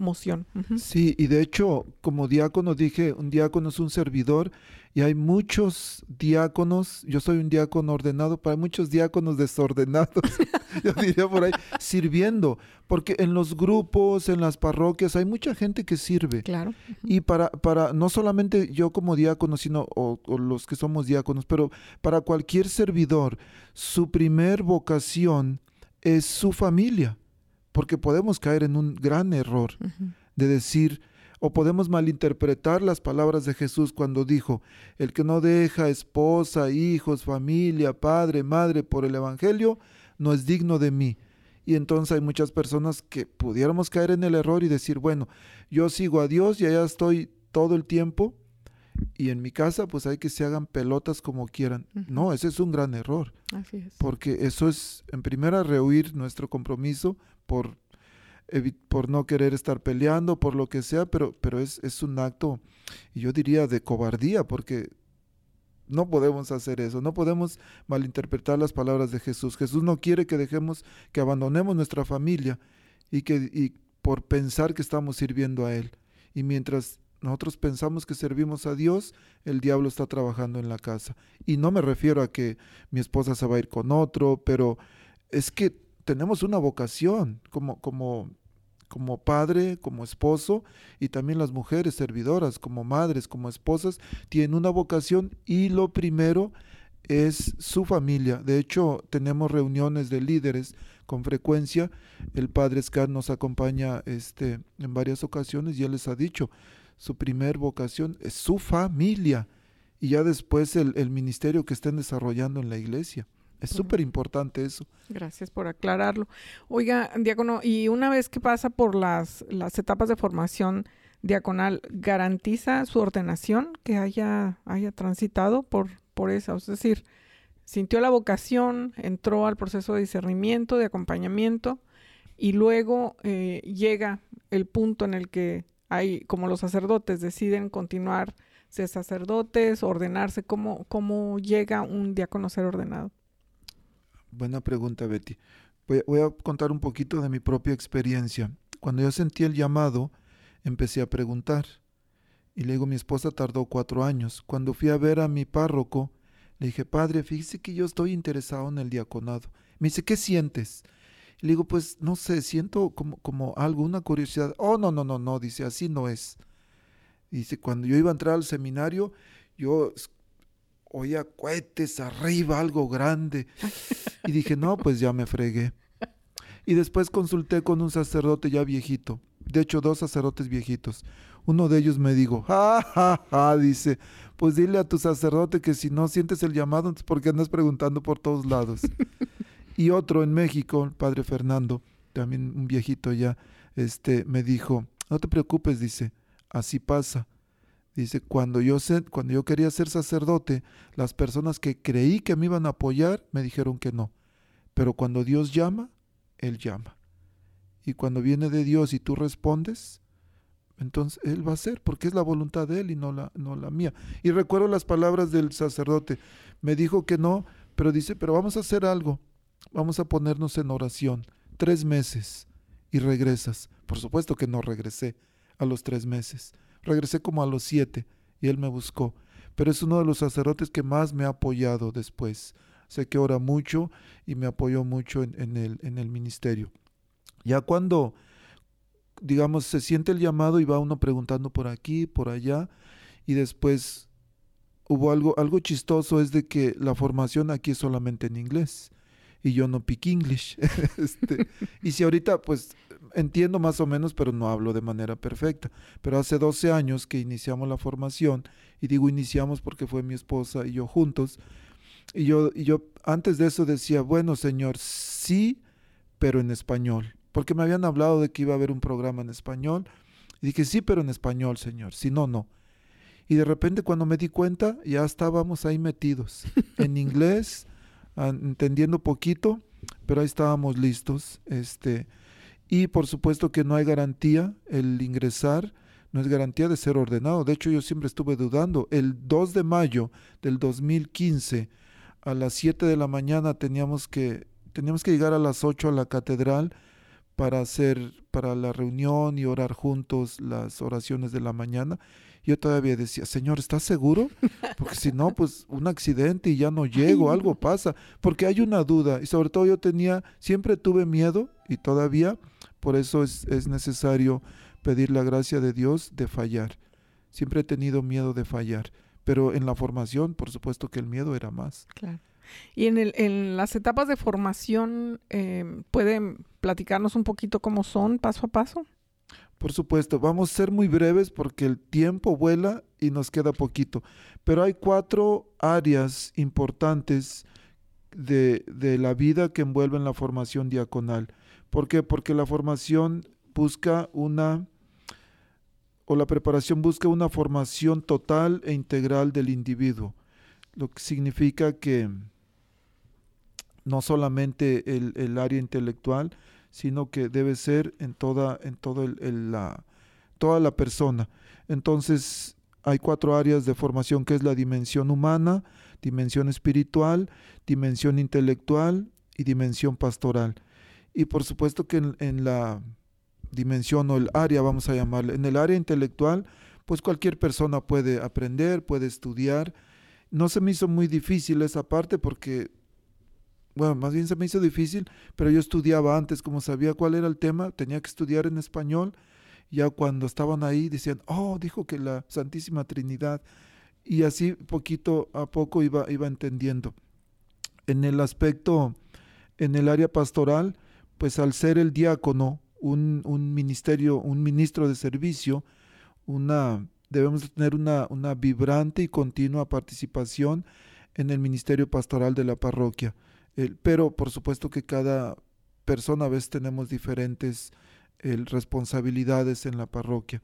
moción. Sí, y de hecho, como diácono dije, un diácono es un servidor y hay muchos diáconos, yo soy un diácono ordenado, pero hay muchos diáconos desordenados, yo diría por ahí, sirviendo, porque en los grupos, en las parroquias, hay mucha gente que sirve. Claro. Y para, para, no solamente yo como diácono, sino o, los que somos diáconos, pero para cualquier servidor, su primer vocación es su familia porque podemos caer en un gran error de decir, o podemos malinterpretar las palabras de Jesús cuando dijo, el que no deja esposa, hijos, familia, padre, madre por el Evangelio, no es digno de mí. Y entonces hay muchas personas que pudiéramos caer en el error y decir, bueno, yo sigo a Dios y allá estoy todo el tiempo y en mi casa pues hay que se hagan pelotas como quieran. No, ese es un gran error. Así es. Porque eso es, en primera, rehuir nuestro compromiso por, por no querer estar peleando, por lo que sea, pero, pero es, es un acto, yo diría, de cobardía, porque no podemos hacer eso, no podemos malinterpretar las palabras de Jesús. Jesús no quiere que dejemos, que abandonemos nuestra familia y que y por pensar que estamos sirviendo a Él. Y mientras nosotros pensamos que servimos a Dios, el diablo está trabajando en la casa. Y no me refiero a que mi esposa se va a ir con otro, pero es que tenemos una vocación como, como, como padre, como esposo, y también las mujeres servidoras, como madres, como esposas, tienen una vocación y lo primero es su familia. De hecho, tenemos reuniones de líderes con frecuencia. El padre Scar nos acompaña este, en varias ocasiones y él les ha dicho, su primer vocación es su familia y ya después el, el ministerio que estén desarrollando en la iglesia. Es súper importante eso. Gracias por aclararlo. Oiga, diácono, y una vez que pasa por las, las etapas de formación diaconal, ¿garantiza su ordenación que haya, haya transitado por, por eso? Es decir, sintió la vocación, entró al proceso de discernimiento, de acompañamiento, y luego eh, llega el punto en el que hay, como los sacerdotes deciden continuar ser sacerdotes, ordenarse, ¿cómo, cómo llega un diácono a ser ordenado? Buena pregunta, Betty. Voy, a contar un poquito de mi propia experiencia. Cuando yo sentí el llamado, empecé a preguntar. Y le digo, mi esposa tardó cuatro años. Cuando fui a ver a mi párroco, le dije, padre, fíjese que yo estoy interesado en el diaconado. Me dice, ¿qué sientes? le digo, pues no sé, siento como, como algo, una curiosidad. Oh, no, no, no, no, dice, así no es. Dice, cuando yo iba a entrar al seminario, yo oía cohetes arriba, algo grande. Y dije, no, pues ya me fregué. Y después consulté con un sacerdote ya viejito, de hecho dos sacerdotes viejitos. Uno de ellos me dijo, ja, ja, ja, dice, pues dile a tu sacerdote que si no sientes el llamado, ¿por qué andas preguntando por todos lados? y otro en México, el padre Fernando, también un viejito ya, este, me dijo, no te preocupes, dice, así pasa. Dice, cuando yo, cuando yo quería ser sacerdote, las personas que creí que me iban a apoyar me dijeron que no. Pero cuando Dios llama, Él llama. Y cuando viene de Dios y tú respondes, entonces Él va a ser, porque es la voluntad de Él y no la, no la mía. Y recuerdo las palabras del sacerdote. Me dijo que no, pero dice, pero vamos a hacer algo. Vamos a ponernos en oración. Tres meses y regresas. Por supuesto que no regresé a los tres meses. Regresé como a los siete y él me buscó. Pero es uno de los sacerdotes que más me ha apoyado después. Sé que ora mucho y me apoyó mucho en, el, en el ministerio. Ya cuando, digamos, se siente el llamado y va uno preguntando por aquí, por allá, y después hubo algo, algo chistoso, es de que la formación aquí es solamente en inglés y yo no pick English. este, y si ahorita, pues entiendo más o menos, pero no hablo de manera perfecta. Pero hace 12 años que iniciamos la formación, y digo iniciamos porque fue mi esposa y yo juntos, y yo, y yo antes de eso decía, bueno, Señor, sí, pero en español. Porque me habían hablado de que iba a haber un programa en español. Y dije, sí, pero en español, Señor. Si no, no. Y de repente cuando me di cuenta, ya estábamos ahí metidos. en inglés, entendiendo poquito, pero ahí estábamos listos. Este, y por supuesto que no hay garantía el ingresar, no es garantía de ser ordenado. De hecho, yo siempre estuve dudando. El 2 de mayo del 2015, a las 7 de la mañana teníamos que, teníamos que llegar a las 8 a la catedral para hacer, para la reunión y orar juntos las oraciones de la mañana. Yo todavía decía, Señor, ¿estás seguro? Porque si no, pues un accidente y ya no llego, algo pasa. Porque hay una duda y sobre todo yo tenía, siempre tuve miedo y todavía, por eso es, es necesario pedir la gracia de Dios de fallar. Siempre he tenido miedo de fallar, pero en la formación, por supuesto que el miedo era más. Claro. Y en, el, en las etapas de formación, eh, ¿pueden platicarnos un poquito cómo son paso a paso? Por supuesto, vamos a ser muy breves porque el tiempo vuela y nos queda poquito. Pero hay cuatro áreas importantes de, de la vida que envuelven la formación diaconal. ¿Por qué? Porque la formación busca una, o la preparación busca una formación total e integral del individuo, lo que significa que no solamente el, el área intelectual, sino que debe ser en toda, en todo el, la, toda la persona. Entonces, hay cuatro áreas de formación que es la dimensión humana, dimensión espiritual, dimensión intelectual y dimensión pastoral. Y por supuesto que en, la dimensión o el área, vamos a llamarle, en el área intelectual, pues cualquier persona puede aprender, puede estudiar. No se me hizo muy difícil esa parte porque bueno, más bien se me hizo difícil, pero yo estudiaba antes, como sabía cuál era el tema, tenía que estudiar en español. Ya cuando estaban ahí decían, oh, dijo que la Santísima Trinidad. Y así poquito a poco iba, iba entendiendo. En el aspecto, en el área pastoral, pues al ser el diácono, un, un ministerio, un ministro de servicio, una, debemos tener una, una vibrante y continua participación en el ministerio pastoral de la parroquia pero por supuesto que cada persona a veces tenemos diferentes responsabilidades en la parroquia.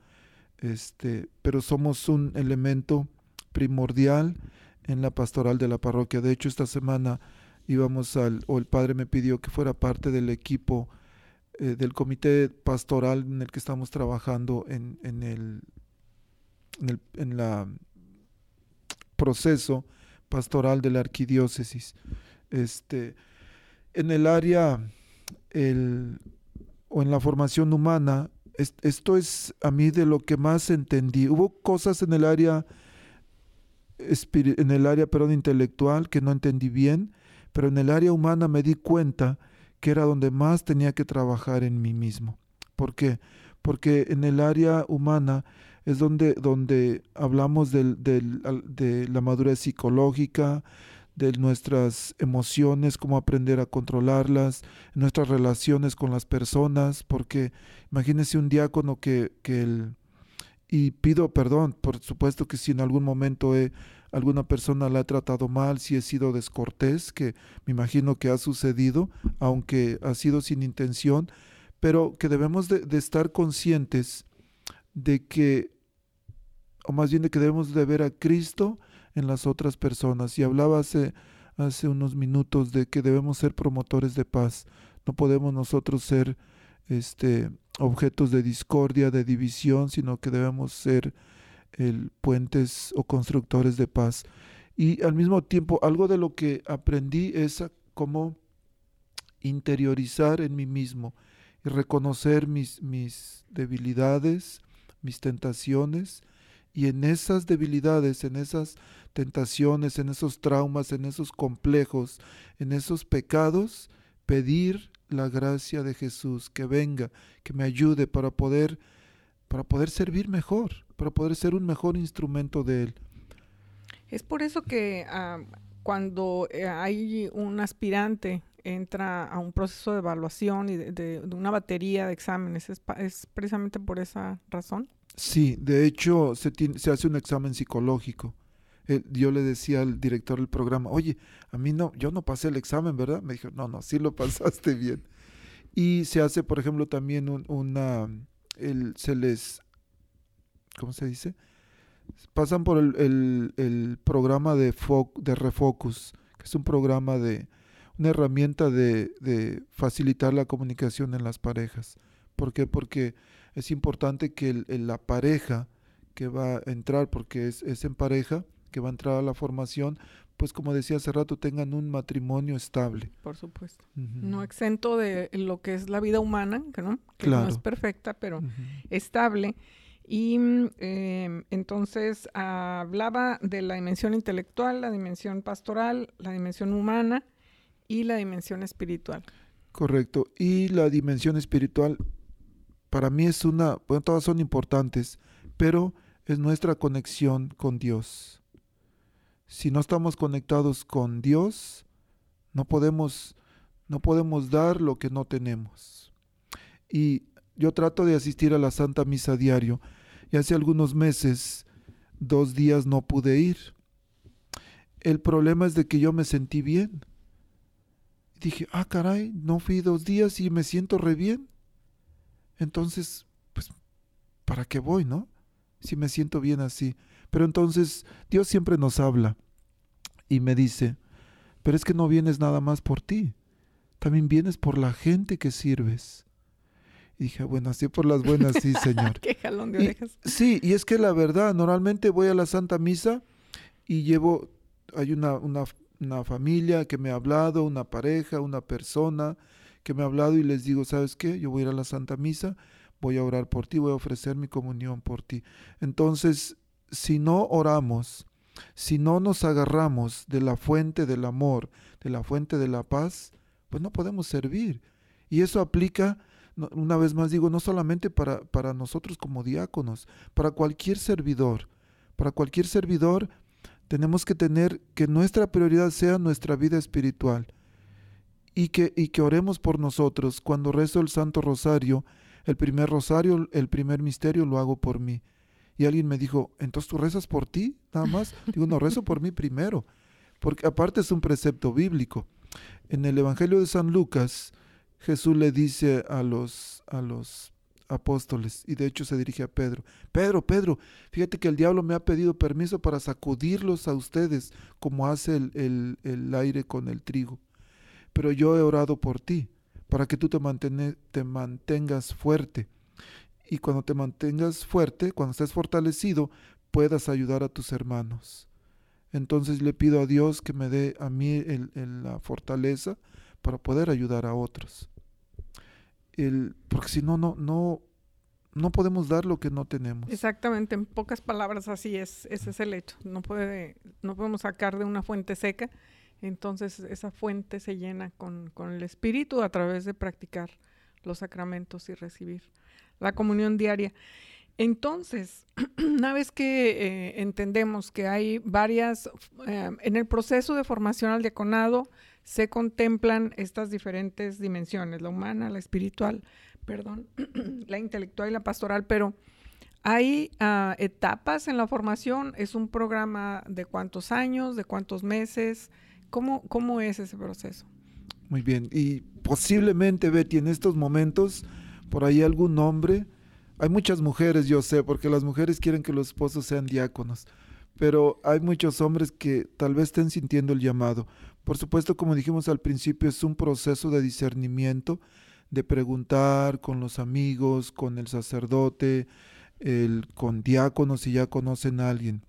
Este, pero somos un elemento primordial en la pastoral de la parroquia. De hecho, esta semana íbamos al, o el padre me pidió que fuera parte del equipo eh, del comité pastoral en el que estamos trabajando en, en el, en el en la proceso pastoral de la arquidiócesis. Este, en el área o en la formación humana, esto es a mí de lo que más entendí. Hubo cosas en el área en el área perdón, intelectual que no entendí bien, pero en el área humana me di cuenta que era donde más tenía que trabajar en mí mismo. ¿Por qué? Porque en el área humana es donde, donde hablamos del, de la madurez psicológica, de nuestras emociones, cómo aprender a controlarlas, nuestras relaciones con las personas, porque imagínense un diácono que, que el, y pido perdón, por supuesto que si en algún momento he, alguna persona la ha tratado mal, si he sido descortés, que me imagino que ha sucedido, aunque ha sido sin intención, pero que debemos de, de estar conscientes de que, o más bien de que debemos de ver a Cristo, en las otras personas. Y hablaba hace, hace unos minutos de que debemos ser promotores de paz. No podemos nosotros ser este, objetos de discordia, de división, sino que debemos ser el, puentes o constructores de paz. Y al mismo tiempo, algo de lo que aprendí es cómo interiorizar en mí mismo y reconocer mis, mis debilidades, mis tentaciones, y en esas debilidades, en esas tentaciones, en esos traumas, en esos complejos, en esos pecados, pedir la gracia de Jesús que venga, que me ayude para poder para poder servir mejor, para poder ser un mejor instrumento de él. Es por eso que ah, cuando eh, hay un aspirante entra a un proceso de evaluación y de, una batería de exámenes, ¿es, ¿es, precisamente por esa razón? Sí, de hecho se, hace un examen psicológico yo le decía al director del programa, oye, a mí no, yo no pasé el examen, ¿verdad? Me dijo, no, no, sí lo pasaste bien. Y se hace, por ejemplo, también una, el, se les, ¿cómo se dice? Pasan por el, el, programa de, de Refocus, que es un programa de, una herramienta de, de, facilitar la comunicación en las parejas. ¿Por qué? Porque es importante que la pareja que va a entrar, porque es, es en pareja, que va a entrar a la formación, pues como decía hace rato, tengan un matrimonio estable. Por supuesto. No exento de lo que es la vida humana, que no, que no es perfecta, pero estable. Y em, entonces hablaba de la dimensión intelectual, la dimensión pastoral, la dimensión humana y la dimensión espiritual. Correcto. Y la dimensión espiritual, para mí es una, bueno, todas son importantes, pero es nuestra conexión con Dios si no estamos conectados con Dios, no podemos, no podemos dar lo que no tenemos. Y yo trato de asistir a la Santa Misa diario y hace algunos meses, dos días no pude ir. El problema es de que yo me sentí bien. Dije, ah, caray, no fui dos días y me siento re bien. Entonces, pues, ¿para qué voy, no? Si me siento bien así. Pero entonces Dios siempre nos habla y me dice, pero es que no vienes nada más por ti, también vienes por la gente que sirves. Y dije, bueno, así por las buenas, sí, Señor. Qué jalón de orejas. sí, y es que la verdad, normalmente voy a la Santa Misa y llevo, hay una, una, una familia que me ha hablado, una pareja, una persona que me ha hablado y les digo, ¿sabes qué? Yo voy a ir a la Santa Misa, voy a orar por ti, voy a ofrecer mi comunión por ti. Entonces, si no oramos, si no nos agarramos de la fuente del amor, de la fuente de la paz, pues no podemos servir. Y eso aplica, una vez más digo, no solamente para, para nosotros como diáconos, para cualquier servidor. Para cualquier servidor tenemos que tener que nuestra prioridad sea nuestra vida espiritual y que, y que oremos por nosotros. Cuando rezo el Santo Rosario, el primer rosario, el primer misterio lo hago por mí. Y alguien me dijo, entonces tú rezas por ti, nada más. Digo, no, rezo por mí primero, porque aparte es un precepto bíblico. En el Evangelio de San Lucas, Jesús le dice a los, a los apóstoles, y de hecho se dirige a Pedro, Pedro, Pedro, fíjate que el diablo me ha pedido permiso para sacudirlos a ustedes, como hace el, el, aire con el trigo. Pero yo he orado por ti, para que tú te, te mantengas fuerte y cuando te mantengas fuerte, cuando estés fortalecido, puedas ayudar a tus hermanos. Entonces le pido a Dios que me dé a mí la fortaleza para poder ayudar a otros. El, porque si no, no, no, no podemos dar lo que no tenemos. Exactamente, en pocas palabras así es, ese es el hecho. No puede, no podemos sacar de una fuente seca, entonces esa fuente se llena con, con el espíritu a través de practicar los sacramentos y recibir la comunión diaria. Entonces, una vez que eh, entendemos que hay varias, eh, en el proceso de formación al diaconado se contemplan estas diferentes dimensiones, la humana, la espiritual, perdón, la intelectual y la pastoral, pero hay ah, etapas en la formación, es un programa de cuántos años, de cuántos meses, ¿cómo, cómo es ese proceso? Muy bien, y posiblemente Betty en estos momentos, por ahí algún hombre, hay muchas mujeres, yo sé, porque las mujeres quieren que los esposos sean diáconos, pero hay muchos hombres que tal vez estén sintiendo el llamado. Por supuesto, como dijimos al principio, es un proceso de discernimiento, de preguntar con los amigos, con el sacerdote, el, con diáconos si ya conocen a alguien.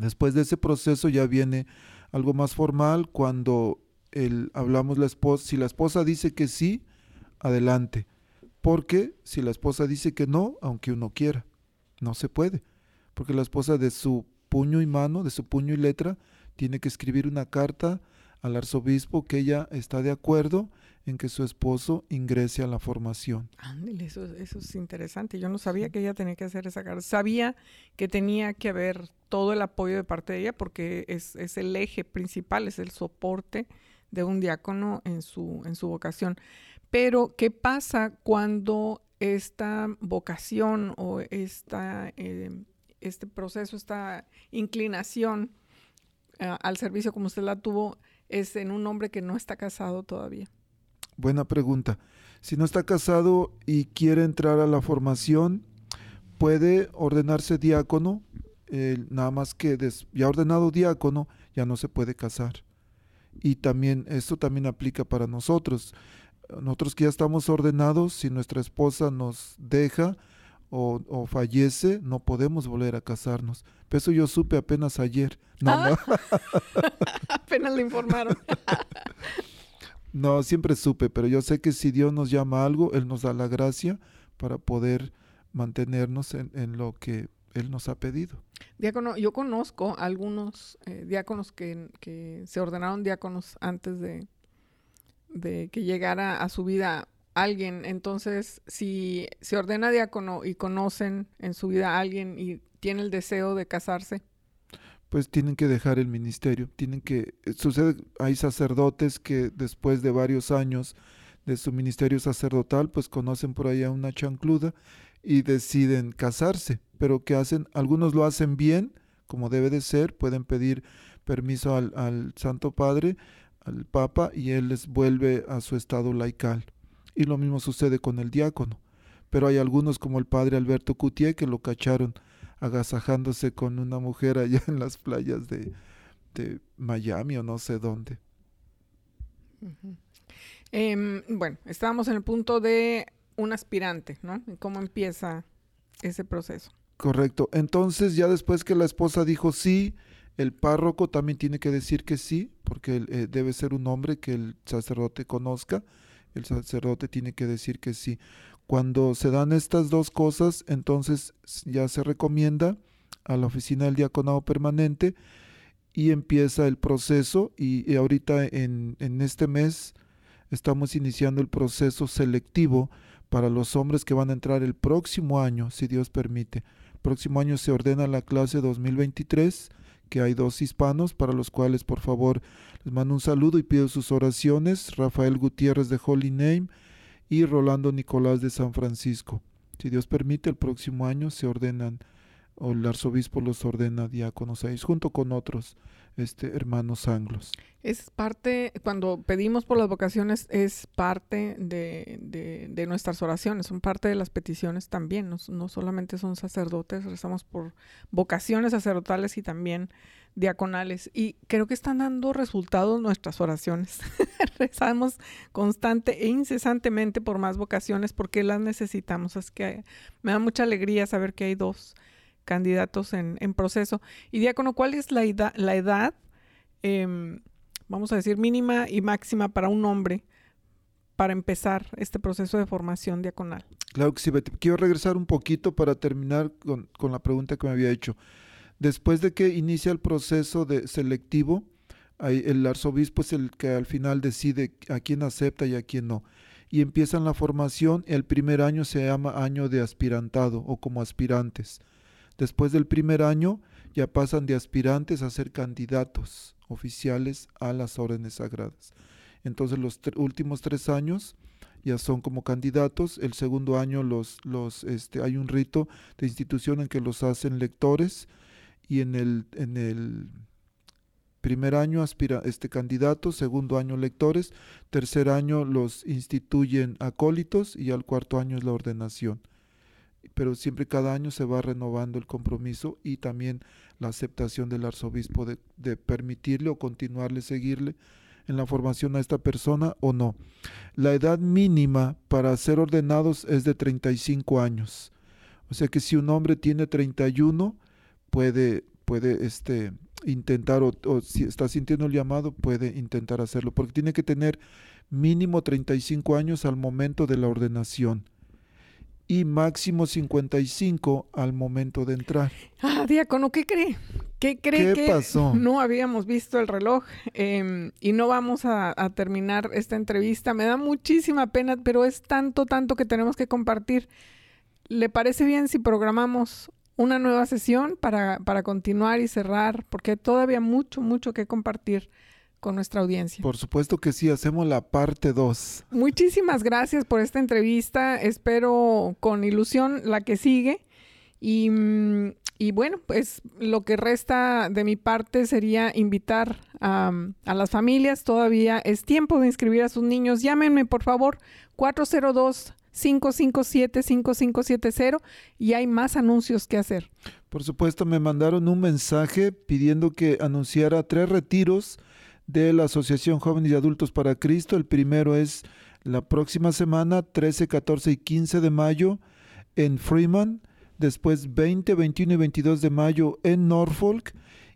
Después de ese proceso ya viene algo más formal cuando el, hablamos la esposa, si la esposa dice que sí, adelante porque si la esposa dice que no, aunque uno quiera, no se puede. Porque la esposa de su puño y mano, de su puño y letra, tiene que escribir una carta al arzobispo que ella está de acuerdo en que su esposo ingrese a la formación. Ándale, eso, eso es interesante. Yo no sabía que ella tenía que hacer esa carta. Sabía que tenía que haber todo el apoyo de parte de ella porque es, es el eje principal, es el soporte de un diácono en su, en su vocación. Pero, ¿qué pasa cuando esta vocación o esta, eh, este proceso, esta inclinación eh, al servicio como usted la tuvo, es en un hombre que no está casado todavía? Buena pregunta. Si no está casado y quiere entrar a la formación, puede ordenarse diácono, nada más que ya ordenado diácono, ya no se puede casar. Y también, esto también aplica para nosotros nosotros que ya estamos ordenados, si nuestra esposa nos deja o, fallece, no podemos volver a casarnos. Pero eso yo supe apenas ayer. No, ah. apenas le informaron. no, siempre supe, pero yo sé que si Dios nos llama a algo, Él nos da la gracia para poder mantenernos en, lo que Él nos ha pedido. Diácono, yo conozco algunos eh, diáconos que, que se ordenaron diáconos antes de, de que llegara a su vida alguien. Entonces, si se ordena diácono y conocen en su vida a alguien y tiene el deseo de casarse, pues tienen que dejar el ministerio, tienen que eh, sucede hay sacerdotes que después de varios años de su ministerio sacerdotal, pues conocen por ahí a una chancluda y deciden casarse, pero que hacen, algunos lo hacen bien, como debe de ser, pueden pedir permiso al, al Santo Padre, al Papa y él les vuelve a su estado laical. Y lo mismo sucede con el diácono. Pero hay algunos como el padre Alberto Cutier que lo cacharon agasajándose con una mujer allá en las playas de, de Miami o no sé dónde. Em, bueno, estábamos en el punto de un aspirante, ¿no? ¿Cómo empieza ese proceso? Correcto. Entonces, ya después que la esposa dijo sí, el párroco también tiene que decir que sí, porque eh, debe ser un hombre que el sacerdote conozca. El sacerdote tiene que decir que sí. Cuando se dan estas dos cosas, entonces ya se recomienda a la oficina del diaconado permanente y empieza el proceso. Y, ahorita en, en este mes estamos iniciando el proceso selectivo para los hombres que van a entrar el próximo año, si Dios permite. próximo año se ordena la clase 2023 que hay dos hispanos para los cuales por favor les mando un saludo y pido sus oraciones, Rafael Gutiérrez de Holy Name y Rolando Nicolás de San Francisco. Si Dios permite, el próximo año se ordenan, o el arzobispo los ordena diáconos. Ahí, junto con otros este, hermanos anglos. Es parte, cuando pedimos por las vocaciones, es parte de, de, nuestras oraciones, son parte de las peticiones también, no, solamente son sacerdotes, rezamos por vocaciones sacerdotales y también diaconales. Y creo que están dando resultados nuestras oraciones. Rezamos constante e incesantemente por más vocaciones porque las necesitamos. Es que me da mucha alegría saber que hay dos candidatos en, proceso. Y diácono, ¿cuál es la edad, la edad em, vamos a decir, mínima y máxima para un hombre para empezar este proceso de formación diaconal? Claro que sí, Quiero regresar un poquito para terminar con, la pregunta que me había hecho. Después de que inicia el proceso de selectivo, el arzobispo es el que al final decide a quién acepta y a quién no. y empiezan la formación. El primer año se llama año de aspirantado o como aspirantes. Después del primer año ya pasan de aspirantes a ser candidatos oficiales a las órdenes sagradas. Entonces los últimos tres años ya son como candidatos. El segundo año los, este, hay un rito de institución en que los hacen lectores y en el, primer año aspira este candidato, segundo año lectores, tercer año los instituyen acólitos y al cuarto año es la ordenación. Pero siempre cada año se va renovando el compromiso y también la aceptación del arzobispo de, permitirle o continuarle, seguirle en la formación a esta persona o no. La edad mínima para ser ordenados es de 35 años. O sea que si un hombre tiene 31, puede, puede este, intentar, o, o, si está sintiendo el llamado, puede intentar hacerlo, porque tiene que tener mínimo 35 años al momento de la ordenación y máximo 55 al momento de entrar. Ah, diácono, ¿qué cree? ¿Qué cree ¿Qué que pasó? no habíamos visto el reloj eh, y no vamos a, a, terminar esta entrevista? Me da muchísima pena, pero es tanto, tanto que tenemos que compartir. ¿Le parece bien si programamos una nueva sesión para, para continuar y cerrar? Porque todavía mucho, mucho que compartir con nuestra audiencia. Por supuesto que sí, hacemos la parte 2. Muchísimas gracias por esta entrevista. Espero con ilusión la que sigue. Y, y bueno, pues lo que resta de mi parte sería invitar a, a las familias. Todavía es tiempo de inscribir a sus niños. Llámenme, por favor, 402 557-5570 y hay más anuncios que hacer. Por supuesto, me mandaron un mensaje pidiendo que anunciara tres retiros de la Asociación Jóvenes y Adultos para Cristo. El primero es la próxima semana, 13, 14 y 15 de mayo en Freeman. Después 20, 21 y 22 de mayo en Norfolk.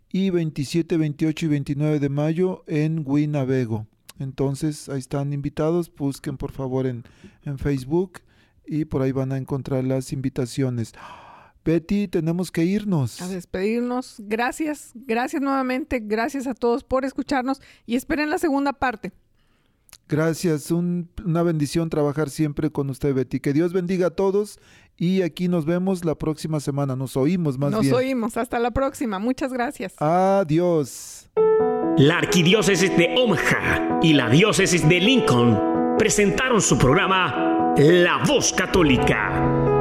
Y 27, 28 y 29 de mayo en Winnebago. Entonces, ahí están invitados. Busquen por favor en, en Facebook y por ahí van a encontrar las invitaciones. Betty, tenemos que irnos. A despedirnos. Gracias, gracias nuevamente, gracias a todos por escucharnos y esperen la segunda parte. Gracias, un, una bendición trabajar siempre con usted, Betty. Que Dios bendiga a todos y aquí nos vemos la próxima semana. Nos oímos más nos bien. Nos oímos, hasta la próxima. Muchas gracias. Adiós. La Arquidiócesis de Omaha y la Diócesis de Lincoln presentaron su programa La Voz Católica